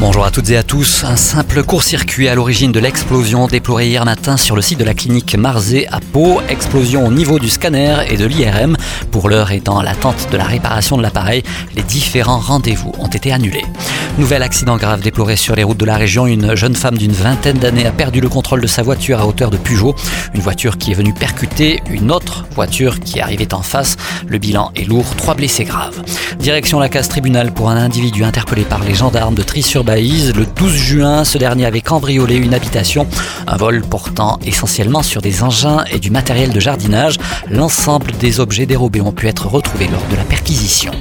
Bonjour à toutes et à tous. Un simple court-circuit à l'origine de l'explosion déplorée hier matin sur le site de la clinique Marzé à Pau. Explosion au niveau du scanner et de l'IRM. Pour l'heure et dans l'attente de la réparation de l'appareil, les différents rendez-vous ont été annulés. Nouvel accident grave déploré sur les routes de la région. Une jeune femme d'une vingtaine d'années a perdu le contrôle de sa voiture à hauteur de Peugeot. Une voiture qui est venue percuter une autre voiture qui arrivait en face. Le bilan est lourd, trois blessés graves. Direction la case tribunal pour un individu interpellé par les gendarmes de Le 12 juin, ce dernier avait cambriolé une habitation. Un vol portant essentiellement sur des engins et du matériel de jardinage. L'ensemble des objets dérobés ont pu être retrouvés lors de la perquisition.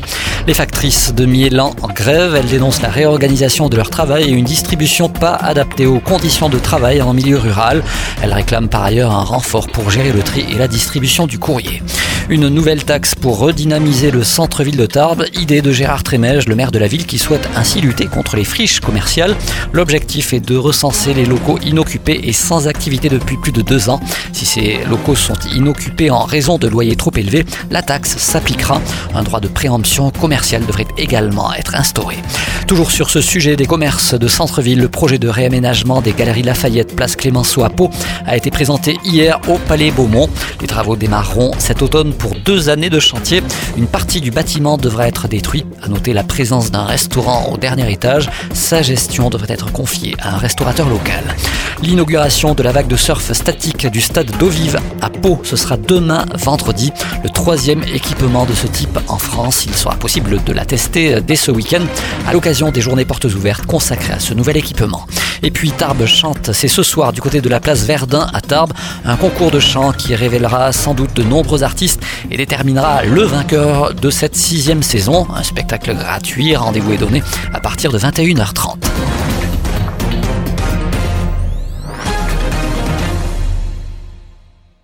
Les factrices de Miélan en grève, elles dénoncent la réorganisation de leur travail et une distribution pas adaptée aux conditions de travail en milieu rural. Elles réclament par ailleurs un renfort pour gérer le tri et la distribution du courrier. Une nouvelle taxe pour redynamiser le centre-ville de Tarbes, idée de Gérard Trémège, le maire de la ville qui souhaite ainsi lutter contre les friches commerciales. L'objectif est de recenser les locaux inoccupés et sans activité depuis plus de deux ans. Si ces locaux sont inoccupés en raison de loyers trop élevés, la taxe s'appliquera. Un droit de préemption commerciale devrait également être instauré. Toujours sur ce sujet des commerces de centre-ville, le projet de réaménagement des galeries Lafayette, place Clémenceau à Pau, a été présenté hier au Palais Beaumont. Les travaux démarreront cet automne deux années de chantier. Une partie du bâtiment devra être détruite. À noter la présence d'un restaurant au dernier étage. Sa gestion devrait être confiée à un restaurateur local. L'inauguration de la vague de surf statique du stade d'eau vive à Pau, ce sera demain vendredi. Le troisième équipement de ce type en France. Il sera possible de la tester dès ce week-end à l'occasion des journées portes ouvertes consacrées à ce nouvel équipement. Et puis Tarbes chante, c'est ce soir du côté de la place Verdun à Tarbes, un concours de chant qui révélera sans doute de nombreux artistes et déterminera le vainqueur de cette sixième saison. Un spectacle gratuit, rendez-vous est donné à partir de 21h30.